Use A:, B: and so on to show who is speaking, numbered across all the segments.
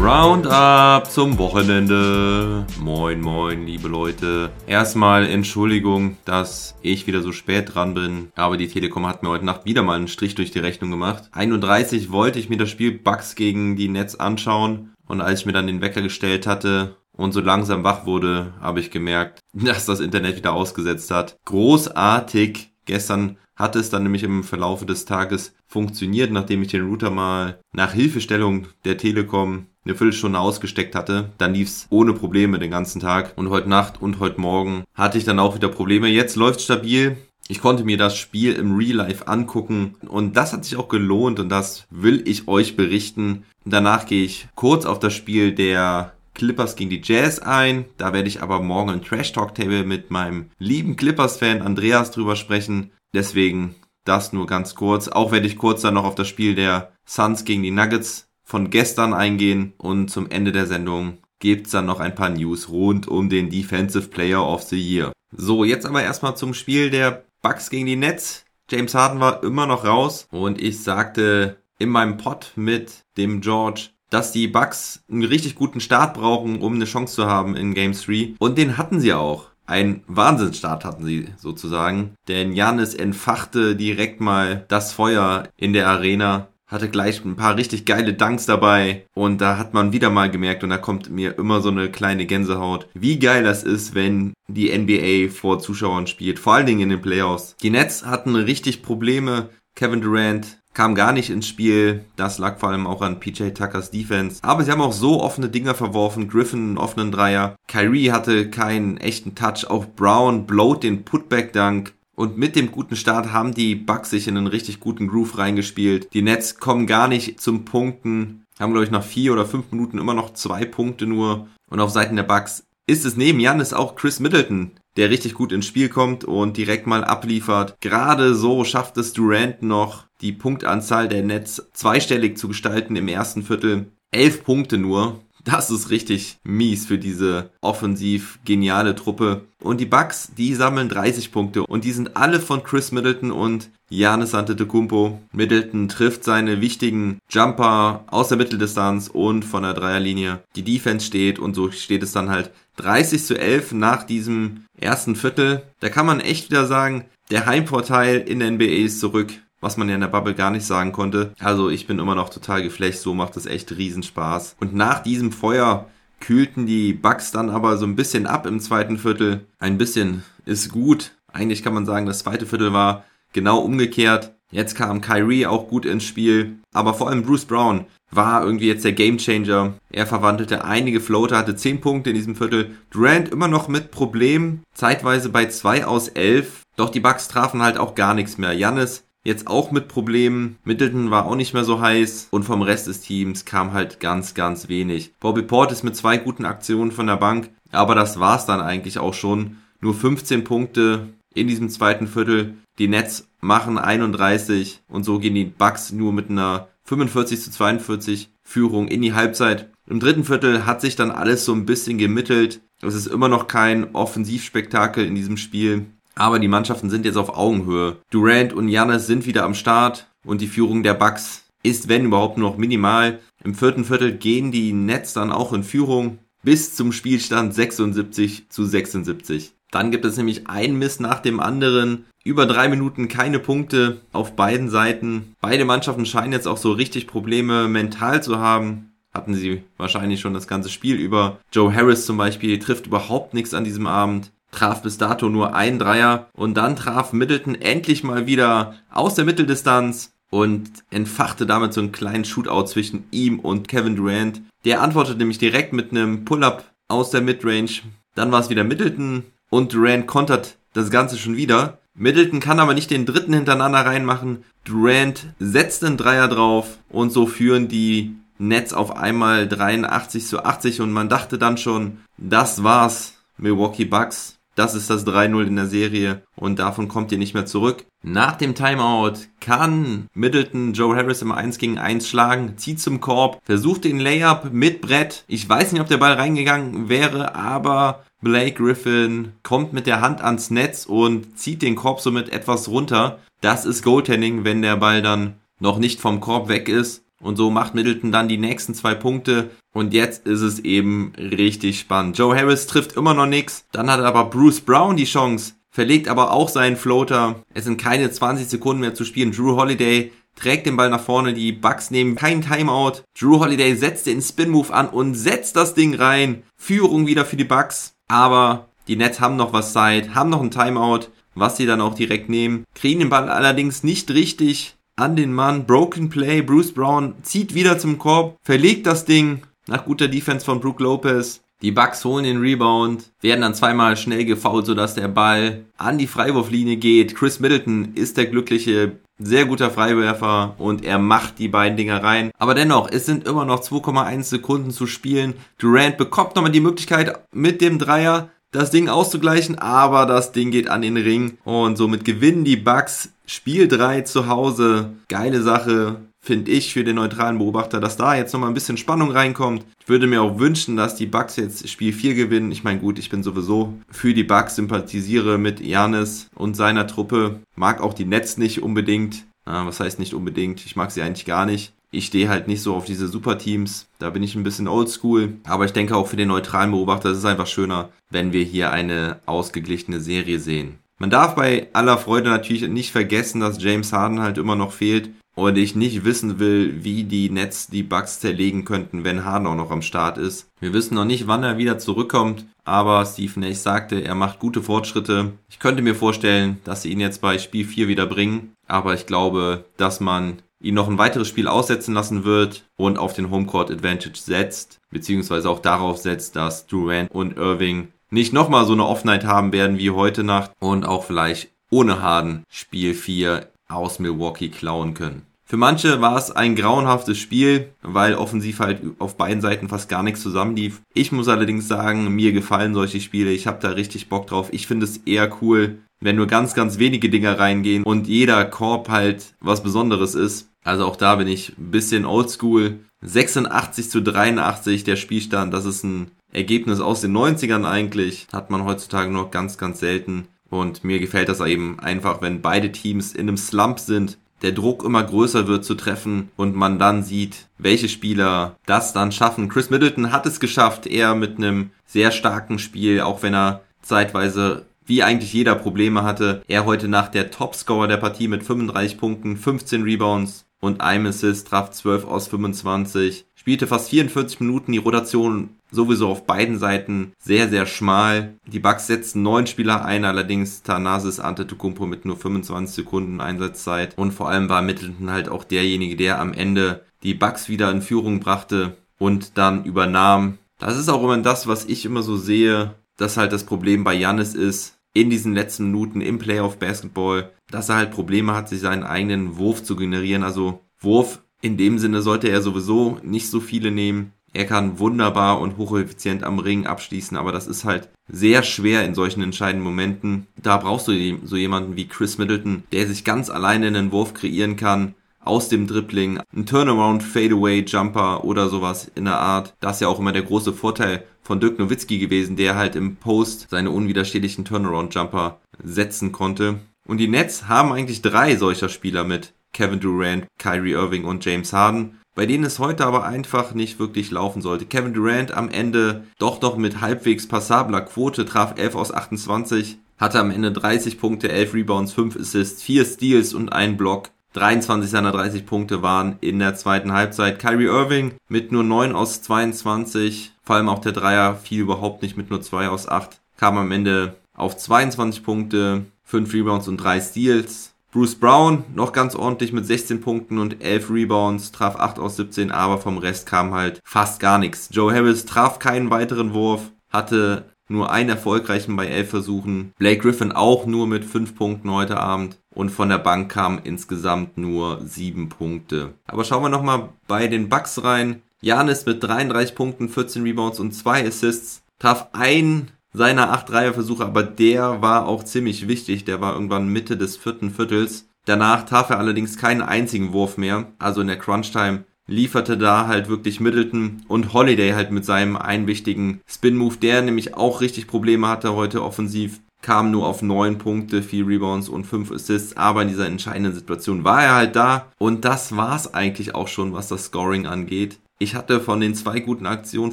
A: Roundup zum Wochenende. Moin, moin, liebe Leute. Erstmal Entschuldigung, dass ich wieder so spät dran bin. Aber die Telekom hat mir heute Nacht wieder mal einen Strich durch die Rechnung gemacht. 31 wollte ich mir das Spiel Bugs gegen die Netz anschauen. Und als ich mir dann den Wecker gestellt hatte und so langsam wach wurde, habe ich gemerkt, dass das Internet wieder ausgesetzt hat. Großartig. Gestern hat es dann nämlich im Verlaufe des Tages funktioniert, nachdem ich den Router mal nach Hilfestellung der Telekom eine Viertelstunde ausgesteckt hatte. Dann lief's ohne Probleme den ganzen Tag. Und heute Nacht und heute Morgen hatte ich dann auch wieder Probleme. Jetzt läuft's stabil. Ich konnte mir das Spiel im Real Life angucken und das hat sich auch gelohnt und das will ich euch berichten. Danach gehe ich kurz auf das Spiel der Clippers gegen die Jazz ein. Da werde ich aber morgen im Trash Talk Table mit meinem lieben Clippers-Fan Andreas drüber sprechen. Deswegen das nur ganz kurz. Auch werde ich kurz dann noch auf das Spiel der Suns gegen die Nuggets von gestern eingehen und zum Ende der Sendung gibt's dann noch ein paar News rund um den Defensive Player of the Year. So, jetzt aber erstmal zum Spiel der Bucks gegen die Nets. James Harden war immer noch raus und ich sagte in meinem Pod mit dem George, dass die Bucks einen richtig guten Start brauchen, um eine Chance zu haben in Game 3 und den hatten sie auch. Ein Wahnsinnsstart hatten sie sozusagen, denn Janis entfachte direkt mal das Feuer in der Arena hatte gleich ein paar richtig geile Dunks dabei. Und da hat man wieder mal gemerkt und da kommt mir immer so eine kleine Gänsehaut, wie geil das ist, wenn die NBA vor Zuschauern spielt, vor allen Dingen in den Playoffs. Die Nets hatten richtig Probleme, Kevin Durant kam gar nicht ins Spiel. Das lag vor allem auch an PJ Tuckers Defense. Aber sie haben auch so offene Dinger verworfen. Griffin einen offenen Dreier. Kyrie hatte keinen echten Touch. Auch Brown blowt den Putback-Dunk. Und mit dem guten Start haben die Bucks sich in einen richtig guten Groove reingespielt. Die Nets kommen gar nicht zum Punkten. Haben, glaube ich, nach vier oder fünf Minuten immer noch zwei Punkte nur. Und auf Seiten der Bucks ist es neben Janis auch Chris Middleton, der richtig gut ins Spiel kommt und direkt mal abliefert. Gerade so schafft es Durant noch, die Punktanzahl der Nets zweistellig zu gestalten im ersten Viertel. Elf Punkte nur. Das ist richtig mies für diese offensiv geniale Truppe. Und die Bucks, die sammeln 30 Punkte und die sind alle von Chris Middleton und Giannis Antetokounmpo. Middleton trifft seine wichtigen Jumper aus der Mitteldistanz und von der Dreierlinie. Die Defense steht und so steht es dann halt 30 zu 11 nach diesem ersten Viertel. Da kann man echt wieder sagen, der Heimvorteil in der NBA ist zurück was man ja in der Bubble gar nicht sagen konnte. Also ich bin immer noch total geflecht, so macht es echt Riesenspaß. Und nach diesem Feuer kühlten die Bugs dann aber so ein bisschen ab im zweiten Viertel. Ein bisschen ist gut. Eigentlich kann man sagen, das zweite Viertel war genau umgekehrt. Jetzt kam Kyrie auch gut ins Spiel, aber vor allem Bruce Brown war irgendwie jetzt der Gamechanger. Er verwandelte einige Floater, hatte 10 Punkte in diesem Viertel. Durant immer noch mit Problemen, zeitweise bei 2 aus 11. Doch die Bucks trafen halt auch gar nichts mehr. Jannis jetzt auch mit Problemen. Middleton war auch nicht mehr so heiß und vom Rest des Teams kam halt ganz, ganz wenig. Bobby Portis mit zwei guten Aktionen von der Bank, aber das war's dann eigentlich auch schon. Nur 15 Punkte in diesem zweiten Viertel. Die Nets machen 31 und so gehen die Bucks nur mit einer 45 zu 42 Führung in die Halbzeit. Im dritten Viertel hat sich dann alles so ein bisschen gemittelt. Es ist immer noch kein Offensivspektakel in diesem Spiel. Aber die Mannschaften sind jetzt auf Augenhöhe. Durant und Giannis sind wieder am Start und die Führung der Bucks ist, wenn überhaupt, nur noch minimal. Im vierten Viertel gehen die Nets dann auch in Führung bis zum Spielstand 76 zu 76. Dann gibt es nämlich ein Miss nach dem anderen. Über drei Minuten keine Punkte auf beiden Seiten. Beide Mannschaften scheinen jetzt auch so richtig Probleme mental zu haben. Hatten sie wahrscheinlich schon das ganze Spiel über. Joe Harris zum Beispiel trifft überhaupt nichts an diesem Abend traf bis dato nur ein Dreier und dann traf Middleton endlich mal wieder aus der Mitteldistanz und entfachte damit so einen kleinen Shootout zwischen ihm und Kevin Durant. Der antwortete nämlich direkt mit einem Pull-up aus der Midrange. Dann war es wieder Middleton und Durant kontert das Ganze schon wieder. Middleton kann aber nicht den dritten hintereinander reinmachen. Durant setzt einen Dreier drauf und so führen die Nets auf einmal 83 zu 80 und man dachte dann schon, das war's, Milwaukee Bucks Das ist das 3-0 in der Serie und davon kommt ihr nicht mehr zurück. Nach dem Timeout kann Middleton Joe Harris im 1 gegen 1 schlagen, zieht zum Korb, versucht den Layup mit Brett. Ich weiß nicht, ob der Ball reingegangen wäre, aber Blake Griffin kommt mit der Hand ans Netz und zieht den Korb somit etwas runter. Das ist Goaltending, wenn der Ball dann noch nicht vom Korb weg ist. Und so macht Middleton dann die nächsten zwei Punkte. Und jetzt ist es eben richtig spannend. Joe Harris trifft immer noch nichts. Dann hat aber Bruce Brown die Chance. Verlegt aber auch seinen Floater. Es sind keine 20 Sekunden mehr zu spielen. Drew Holiday trägt den Ball nach vorne. Die Bucks nehmen keinen Timeout. Drew Holiday setzt den Spin-Move an und setzt das Ding rein. Führung wieder für die Bucks. Aber die Nets haben noch was Zeit, haben noch ein Timeout, was sie dann auch direkt nehmen. Kriegen den Ball allerdings nicht richtig an den Mann. Broken Play. Bruce Brown zieht wieder zum Korb, verlegt das Ding nach guter Defense von Brook Lopez. Die Bucks holen den Rebound, werden dann zweimal schnell gefoult, sodass der Ball an die Freiwurflinie geht. Chris Middleton ist der glückliche, sehr guter Freiwerfer und er macht die beiden Dinger rein. Aber dennoch, es sind immer noch 2,1 Sekunden zu spielen. Durant bekommt nochmal die Möglichkeit mit dem Dreier das Ding auszugleichen, aber das Ding geht an den Ring und somit gewinnen die Bucks Spiel 3 zu Hause. Geile Sache, finde ich, für den neutralen Beobachter, dass da jetzt nochmal ein bisschen Spannung reinkommt. Ich würde mir auch wünschen, dass die Bucks jetzt Spiel 4 gewinnen. Ich meine, gut, ich bin sowieso für die Bucks, sympathisiere mit Janis und seiner Truppe. Mag auch die Nets nicht unbedingt. Was heißt nicht unbedingt? Ich mag sie eigentlich gar nicht. Ich stehe halt nicht so auf diese Superteams. Da bin ich ein bisschen oldschool. Aber ich denke auch für den neutralen Beobachter ist es einfach schöner, wenn wir hier eine ausgeglichene Serie sehen. Man darf bei aller Freude natürlich nicht vergessen, dass James Harden halt immer noch fehlt und ich nicht wissen will, wie die Nets die Bugs zerlegen könnten, wenn Harden auch noch am Start ist. Wir wissen noch nicht, wann er wieder zurückkommt, aber Steve Nash sagte, er macht gute Fortschritte. Ich könnte mir vorstellen, dass sie ihn jetzt bei Spiel 4 wieder bringen, aber ich glaube, dass man ihn noch ein weiteres Spiel aussetzen lassen wird und auf den Homecourt Advantage setzt, beziehungsweise auch darauf setzt, dass Durant und Irving nicht nochmal so eine Offenheit haben werden wie heute Nacht und auch vielleicht ohne Harden Spiel 4 aus Milwaukee klauen können. Für manche war es ein grauenhaftes Spiel, weil offensiv halt auf beiden Seiten fast gar nichts zusammenlief. Ich muss allerdings sagen, mir gefallen solche Spiele. Ich habe da richtig Bock drauf. Ich finde es eher cool, wenn nur ganz, ganz wenige Dinger reingehen und jeder Korb halt was Besonderes ist. Also auch da bin ich ein bisschen oldschool. 86 zu 83 der Spielstand, das ist ein Ergebnis aus den 90ern eigentlich. Hat man heutzutage noch ganz, ganz selten. Und mir gefällt das eben einfach, wenn beide Teams in einem Slump sind, der Druck immer größer wird zu treffen und man dann sieht, welche Spieler das dann schaffen. Chris Middleton hat es geschafft, er mit einem sehr starken Spiel, auch wenn er zeitweise wie eigentlich jeder Probleme hatte. Er heute nach der Topscorer der Partie mit 35 Punkten, 15 Rebounds und einem Assist, traf 12 aus 25, spielte fast 44 Minuten, die Rotation sowieso auf beiden Seiten sehr, sehr schmal. Die Bucks setzten neun Spieler ein, allerdings Thanasis Antetokounmpo mit nur 25 Sekunden Einsatzzeit. Und vor allem war Middleton halt auch derjenige, der am Ende die Bucks wieder in Führung brachte und dann übernahm. Das ist auch immer das, was ich immer so sehe, dass halt das Problem bei Janis ist, in diesen letzten Minuten im Playoff Basketball, dass er halt Probleme hat, sich seinen eigenen Wurf zu generieren. Also Wurf in dem Sinne sollte er sowieso nicht so viele nehmen. Er kann wunderbar und hocheffizient am Ring abschließen, aber das ist halt sehr schwer in solchen entscheidenden Momenten. Da brauchst du so jemanden wie Chris Middleton, der sich ganz alleine einen Wurf kreieren kann, aus dem Dribbling, ein Turnaround, Fadeaway, Jumper oder sowas in der Art. Das ist ja auch immer der große Vorteil von Dirk Nowitzki gewesen, der halt im Post seine unwiderstehlichen Turnaround Jumper setzen konnte. Und die Nets haben eigentlich drei solcher Spieler mit Kevin Durant, Kyrie Irving und James Harden bei denen es heute aber einfach nicht wirklich laufen sollte. Kevin Durant am Ende doch noch mit halbwegs passabler Quote traf 11 aus 28, hatte am Ende 30 Punkte, 11 Rebounds, 5 Assists, 4 Steals und 1 Block. 23 seiner 30 Punkte waren in der zweiten Halbzeit. Kyrie Irving mit nur 9 aus 22, vor allem auch der Dreier fiel überhaupt nicht mit nur 2 aus 8, kam am Ende auf 22 Punkte, 5 Rebounds und 3 Steals. Bruce Brown noch ganz ordentlich mit 16 Punkten und 11 Rebounds, traf 8 aus 17, aber vom Rest kam halt fast gar nichts. Joe Harris traf keinen weiteren Wurf, hatte nur einen erfolgreichen bei 11 Versuchen. Blake Griffin auch nur mit 5 Punkten heute Abend. Und von der Bank kamen insgesamt nur 7 Punkte. Aber schauen wir nochmal bei den Bucks rein. Janis mit 33 Punkten, 14 Rebounds und 2 Assists traf ein seiner acht Dreierversuche, aber der war auch ziemlich wichtig. Der war irgendwann Mitte des vierten Viertels. Danach traf er allerdings keinen einzigen Wurf mehr. Also in der Crunch-Time lieferte da halt wirklich Middleton und Holiday halt mit seinem einen wichtigen Spin-Move, der nämlich auch richtig Probleme hatte heute offensiv kam nur auf neun Punkte, vier Rebounds und fünf Assists, aber in dieser entscheidenden Situation war er halt da und das war's eigentlich auch schon, was das Scoring angeht. Ich hatte von den zwei guten Aktionen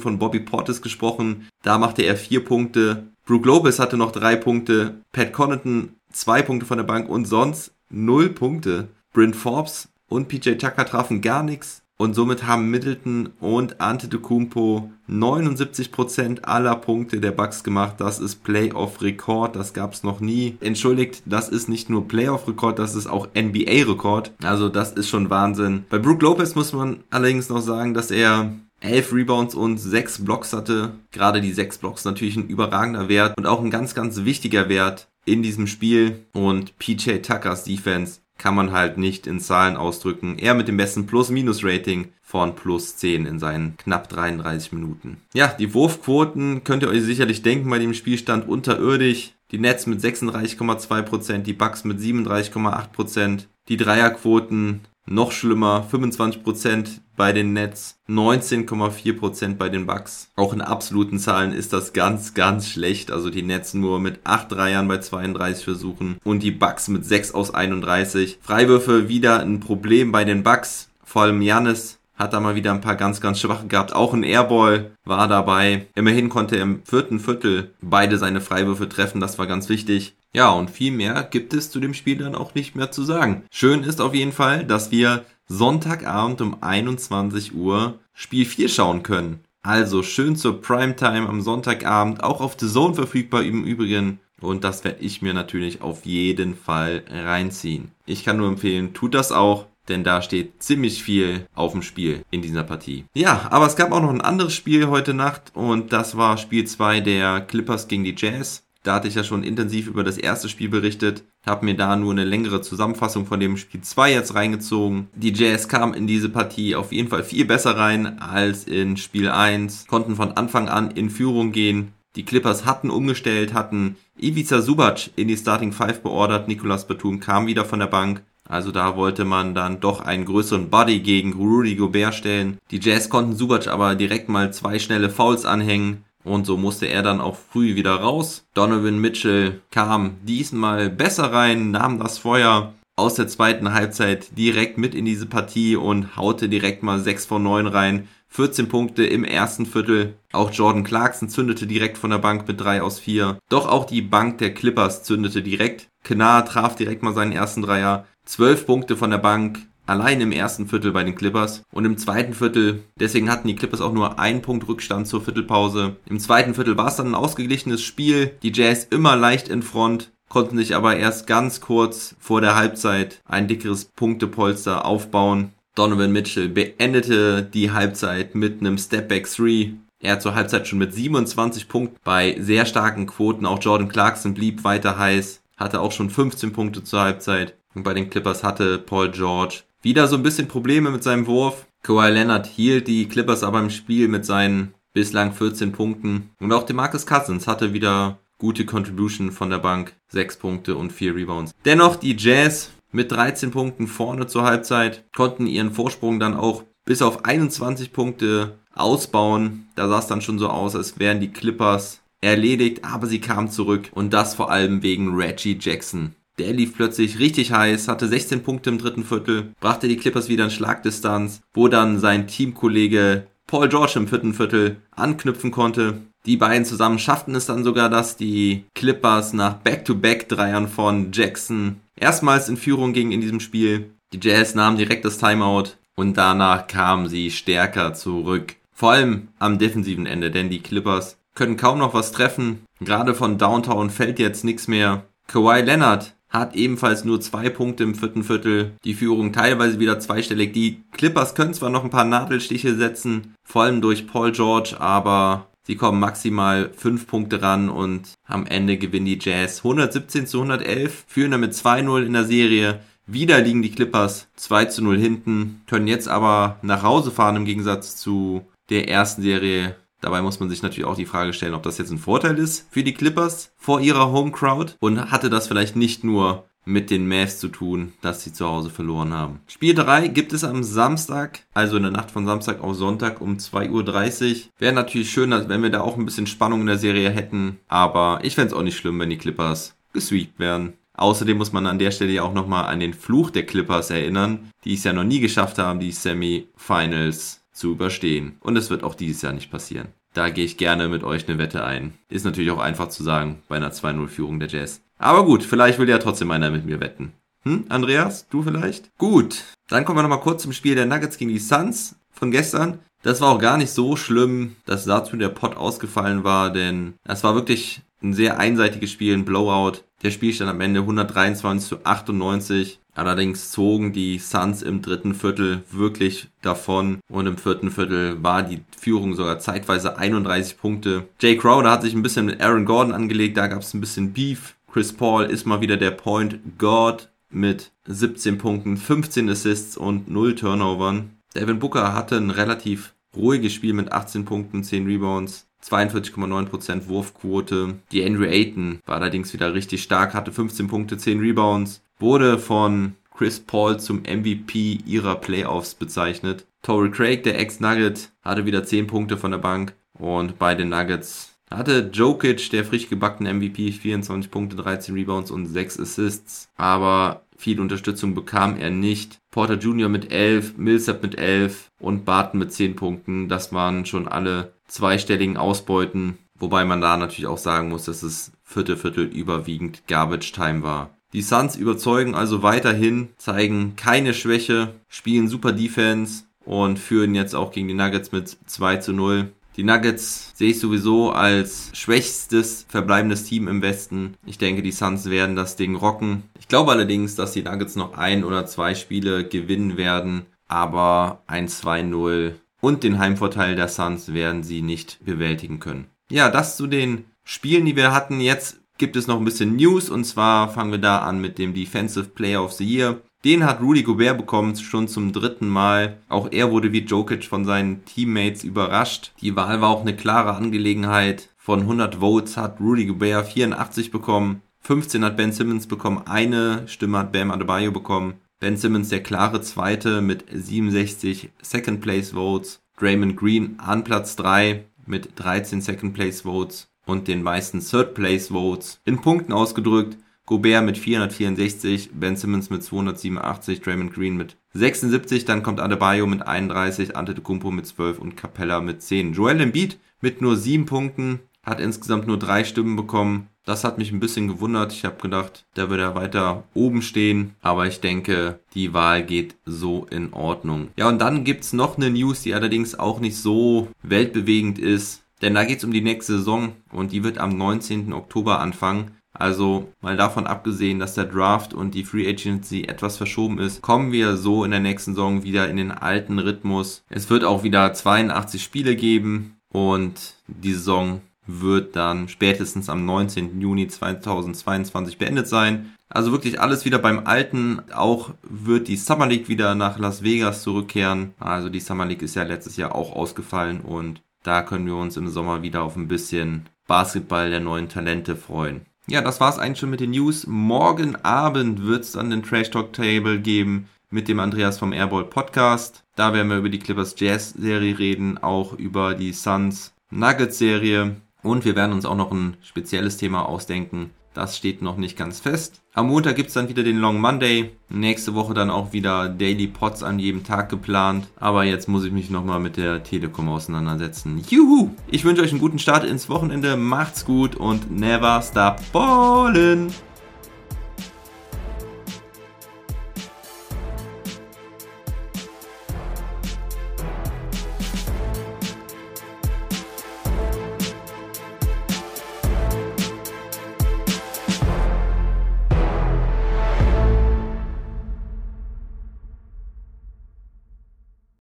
A: von Bobby Portis gesprochen, da machte er vier Punkte. Brook Lopez hatte noch drei Punkte, Pat Connaughton zwei Punkte von der Bank und sonst null Punkte. Brent Forbes und PJ Tucker trafen gar nichts. Und somit haben Middleton und Antetokounmpo 79% aller Punkte der Bucks gemacht. Das ist Playoff-Rekord, das gab es noch nie. Entschuldigt, das ist nicht nur Playoff-Rekord, das ist auch NBA-Rekord. Also das ist schon Wahnsinn. Bei Brook Lopez muss man allerdings noch sagen, dass er 11 Rebounds und 6 Blocks hatte. Gerade die 6 Blocks natürlich ein überragender Wert und auch ein ganz, ganz wichtiger Wert in diesem Spiel. Und PJ Tuckers Defense kann man halt nicht in Zahlen ausdrücken. Er mit dem besten Plus-Minus-Rating von plus 10 in seinen knapp 33 Minuten. Ja, die Wurfquoten könnt ihr euch sicherlich denken bei dem Spielstand unterirdisch. Die Nets mit 36,2%, die Bucks mit 37,8%, die Dreierquoten noch schlimmer, 25% bei den Nets, 19,4% bei den Bucks. Auch in absoluten Zahlen ist das ganz, ganz schlecht. Also die Nets nur mit 8 Dreiern bei 32 Versuchen und die Bucks mit 6 aus 31. Freiwürfe wieder ein Problem bei den Bucks. Vor allem Janis hat da mal wieder ein paar ganz, ganz schwache gehabt. Auch ein Airball war dabei. Immerhin konnte er im vierten Viertel beide seine Freiwürfe treffen. Das war ganz wichtig. Ja, und viel mehr gibt es zu dem Spiel dann auch nicht mehr zu sagen. Schön ist auf jeden Fall, dass wir Sonntagabend um 21 Uhr Spiel 4 schauen können. Also schön zur Primetime am Sonntagabend, auch auf The Zone verfügbar im Übrigen. Und das werde ich mir natürlich auf jeden Fall reinziehen. Ich kann nur empfehlen, tut das auch denn da steht ziemlich viel auf dem Spiel in dieser Partie. Ja, aber es gab auch noch ein anderes Spiel heute Nacht und das war Spiel 2 der Clippers gegen die Jazz. Da hatte ich ja schon intensiv über das erste Spiel berichtet, habe mir da nur eine längere Zusammenfassung von dem Spiel 2 jetzt reingezogen. Die Jazz kamen in diese Partie auf jeden Fall viel besser rein als in Spiel 1, konnten von Anfang an in Führung gehen. Die Clippers hatten umgestellt, hatten Ivica Subac in die Starting 5 beordert, Nicolas Batum kam wieder von der Bank, also da wollte man dann doch einen größeren Buddy gegen Rudy Gobert stellen. Die Jazz konnten Subac aber direkt mal zwei schnelle Fouls anhängen. Und so musste er dann auch früh wieder raus. Donovan Mitchell kam diesmal besser rein, nahm das Feuer aus der zweiten Halbzeit direkt mit in diese Partie und haute direkt mal 6 von 9 rein. 14 Punkte im ersten Viertel. Auch Jordan Clarkson zündete direkt von der Bank mit 3 aus 4. Doch auch die Bank der Clippers zündete direkt. Knar traf direkt mal seinen ersten Dreier. 12 Punkte von der Bank, allein im ersten Viertel bei den Clippers und im zweiten Viertel, deswegen hatten die Clippers auch nur einen Punkt Rückstand zur Viertelpause. Im zweiten Viertel war es dann ein ausgeglichenes Spiel, die Jazz immer leicht in Front, konnten sich aber erst ganz kurz vor der Halbzeit ein dickeres Punktepolster aufbauen. Donovan Mitchell beendete die Halbzeit mit einem Stepback 3. Er zur Halbzeit schon mit 27 Punkten bei sehr starken Quoten. Auch Jordan Clarkson blieb weiter heiß, hatte auch schon 15 Punkte zur Halbzeit. Und bei den Clippers hatte Paul George wieder so ein bisschen Probleme mit seinem Wurf. Kawhi Leonard hielt die Clippers aber im Spiel mit seinen bislang 14 Punkten. Und auch DeMarcus Cousins hatte wieder gute Contribution von der Bank. 6 Punkte und 4 Rebounds. Dennoch die Jazz mit 13 Punkten vorne zur Halbzeit konnten ihren Vorsprung dann auch bis auf 21 Punkte ausbauen. Da sah es dann schon so aus, als wären die Clippers erledigt, aber sie kamen zurück und das vor allem wegen Reggie Jackson. Der lief plötzlich richtig heiß, hatte 16 Punkte im dritten Viertel, brachte die Clippers wieder in Schlagdistanz, wo dann sein Teamkollege Paul George im vierten Viertel anknüpfen konnte. Die beiden zusammen schafften es dann sogar, dass die Clippers nach Back-to-Back-Dreiern von Jackson erstmals in Führung gingen in diesem Spiel. Die Jazz nahmen direkt das Timeout und danach kamen sie stärker zurück. Vor allem am defensiven Ende, denn die Clippers können kaum noch was treffen. Gerade von Downtown fällt jetzt nichts mehr. Kawhi Leonard hat ebenfalls nur zwei Punkte im vierten Viertel. Die Führung teilweise wieder zweistellig. Die Clippers können zwar noch ein paar Nadelstiche setzen, vor allem durch Paul George, aber sie kommen maximal fünf Punkte ran und am Ende gewinnen die Jazz 117 zu 111, führen damit 2-0 in der Serie. Wieder liegen die Clippers 2 zu 0 hinten, können jetzt aber nach Hause fahren im Gegensatz zu der ersten Serie Dabei muss man sich natürlich auch die Frage stellen, ob das jetzt ein Vorteil ist für die Clippers vor ihrer Home Crowd und hatte das vielleicht nicht nur mit den Mavs zu tun, dass sie zu Hause verloren haben. Spiel 3 gibt es am Samstag, also in der Nacht von Samstag auf Sonntag um 2.30 Uhr. Wäre natürlich schön, wenn wir da auch ein bisschen Spannung in der Serie hätten, aber ich fände es auch nicht schlimm, wenn die Clippers gesweept werden. Außerdem muss man an der Stelle ja auch nochmal an den Fluch der Clippers erinnern, die es ja noch nie geschafft haben, die Semifinals zu überstehen. Und es wird auch dieses Jahr nicht passieren. Da gehe ich gerne mit euch eine Wette ein. Ist natürlich auch einfach zu sagen bei einer 2-0-Führung der Jazz. Aber gut, vielleicht will ja trotzdem einer mit mir wetten. Hm, Andreas, du vielleicht? Gut, dann kommen wir nochmal kurz zum Spiel der Nuggets gegen die Suns von gestern. Das war auch gar nicht so schlimm, dass dazu der Pot ausgefallen war, denn es war wirklich ein sehr einseitiges Spiel, ein Blowout. Der Spielstand am Ende 123 zu 98. Allerdings zogen die Suns im dritten Viertel wirklich davon und im vierten Viertel war die Führung sogar zeitweise 31 Punkte. Jay Crowder hat sich ein bisschen mit Aaron Gordon angelegt, da gab es ein bisschen Beef. Chris Paul ist mal wieder der Point Guard mit 17 Punkten, 15 Assists und 0 Turnovern. Devin Booker hatte ein relativ ruhiges Spiel mit 18 Punkten, 10 Rebounds. 42,9% Wurfquote. Die Andrew Ayton war allerdings wieder richtig stark, hatte 15 Punkte, 10 Rebounds, wurde von Chris Paul zum MVP ihrer Playoffs bezeichnet. Torrey Craig, der Ex-Nugget, hatte wieder 10 Punkte von der Bank und bei den Nuggets hatte Jokic, der frisch gebackene MVP, 24 Punkte, 13 Rebounds und 6 Assists. Aber viel Unterstützung bekam er nicht. Porter Jr. mit 11, Millsap mit 11 und Barton mit 10 Punkten. Das waren schon alle zweistelligen Ausbeuten. Wobei man da natürlich auch sagen muss, dass es vierte Viertel überwiegend Garbage Time war. Die Suns überzeugen also weiterhin, zeigen keine Schwäche, spielen super Defense und führen jetzt auch gegen die Nuggets mit 2 zu 0. Die Nuggets sehe ich sowieso als schwächstes verbleibendes Team im Westen. Ich denke, die Suns werden das Ding rocken. Ich glaube allerdings, dass die Nuggets noch ein oder zwei Spiele gewinnen werden, aber ein 2-0 und den Heimvorteil der Suns werden sie nicht bewältigen können. Ja, das zu den Spielen, die wir hatten. Jetzt gibt es noch ein bisschen News und zwar fangen wir da an mit dem Defensive Player of the Year. Den hat Rudy Gobert bekommen, schon zum dritten Mal. Auch er wurde wie Jokic von seinen Teammates überrascht. Die Wahl war auch eine klare Angelegenheit. Von 100 Votes hat Rudy Gobert 84 bekommen. 15 hat Ben Simmons bekommen. Eine Stimme hat Bam Adebayo bekommen. Ben Simmons der klare Zweite mit 67 Second Place Votes. Draymond Green an Platz 3 mit 13 Second Place Votes und den meisten Third Place Votes. In Punkten ausgedrückt Gobert mit 464, Ben Simmons mit 287, Draymond Green mit 76, dann kommt Adebayo mit 31, Antetokounmpo mit 12 und Capella mit 10. Joel Embiid mit nur 7 Punkten, hat insgesamt nur 3 Stimmen bekommen. Das hat mich ein bisschen gewundert. Ich habe gedacht, der würde ja weiter oben stehen. Aber ich denke, die Wahl geht so in Ordnung. Ja, und dann gibt's noch eine News, die allerdings auch nicht so weltbewegend ist. Denn da geht's um die nächste Saison und die wird am 19. Oktober anfangen. Also mal davon abgesehen, dass der Draft und die Free Agency etwas verschoben ist, kommen wir so in der nächsten Saison wieder in den alten Rhythmus. Es wird auch wieder 82 Spiele geben und die Saison wird dann spätestens am 19. Juni 2022 beendet sein. Also wirklich alles wieder beim Alten. Auch wird die Summer League wieder nach Las Vegas zurückkehren. Also die Summer League ist ja letztes Jahr auch ausgefallen und da können wir uns im Sommer wieder auf ein bisschen Basketball der neuen Talente freuen. Ja, das war's eigentlich schon mit den News. Morgen Abend wird's dann den Trash Talk Table geben mit dem Andreas vom Airball Podcast. Da werden wir über die Clippers Jazz Serie reden, auch über die Suns Nuggets Serie und wir werden uns auch noch ein spezielles Thema ausdenken. Das steht noch nicht ganz fest. Am Montag gibt's dann wieder den Long Monday. Nächste Woche dann auch wieder Daily Pots an jedem Tag geplant. Aber jetzt muss ich mich nochmal mit der Telekom auseinandersetzen. Juhu! Ich wünsche euch einen guten Start ins Wochenende. Macht's gut und never stop ballin'!